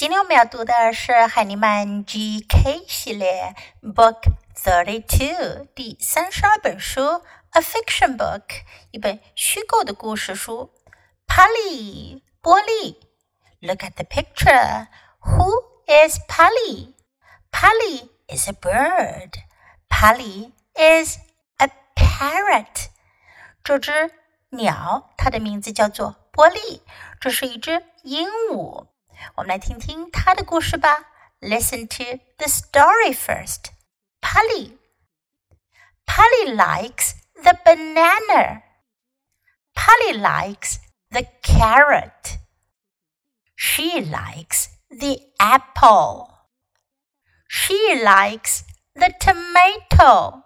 今天我们要读的是海尼曼 GK 系列 Book Thirty Two 第三十二本书，A Fiction Book 一本虚构的故事书。Polly 玻璃，Look at the picture. Who is Polly? Polly is a bird. Polly is a parrot. 这只鸟，它的名字叫做波利，这是一只鹦鹉。我们来听听他的故事吧。Listen to the story first. Polly. Polly likes the banana. Polly likes the carrot. She likes the apple. She likes the tomato.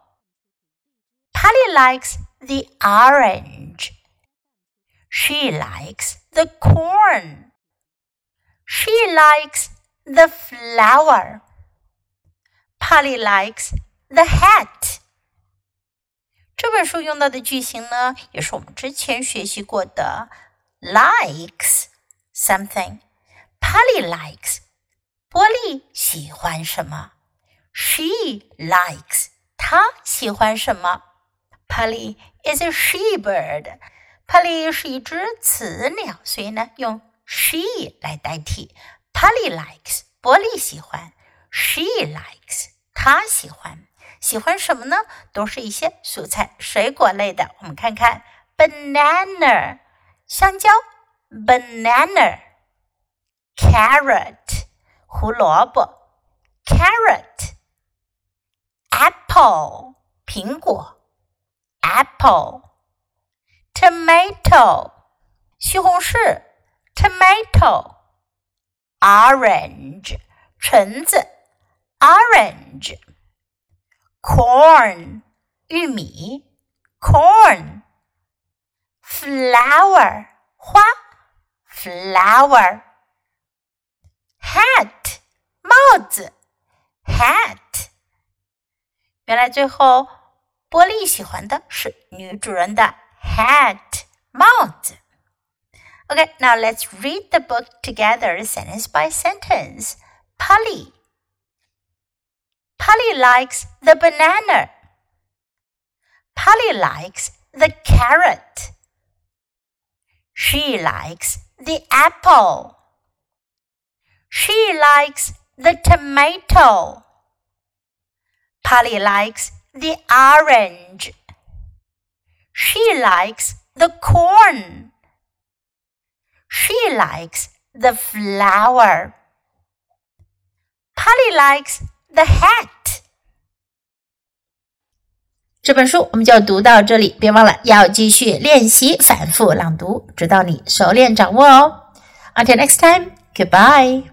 Polly likes the orange. She likes the corn. She likes the flower. Polly likes the hat. 这本书用到的句型呢，也是我们之前学习过的，likes something。Polly likes，波利喜欢什么？She likes，她喜欢什么？Polly is a she bird。Polly 是一只雌鸟，所以呢，用 she 来代替。Polly likes 波利喜欢，she likes 她喜欢。喜欢什么呢？都是一些蔬菜、水果类的。我们看看，banana 香蕉，banana，carrot 胡萝卜，carrot，apple 苹果，apple，tomato 西红柿。 tomato, orange 橙子，orange, corn 玉米，corn, flower 花，flower, hat 帽子，hat。原来最后波利喜欢的是女主人的 hat 帽子。 Okay, now let's read the book together, sentence by sentence. Polly. Polly likes the banana. Polly likes the carrot. She likes the apple. She likes the tomato. Polly likes the orange. She likes the corn. She likes the flower. Polly likes the hat. 这本书我们就读到这里，别忘了要继续练习反复朗读，直到你熟练掌握哦。Until next time, goodbye.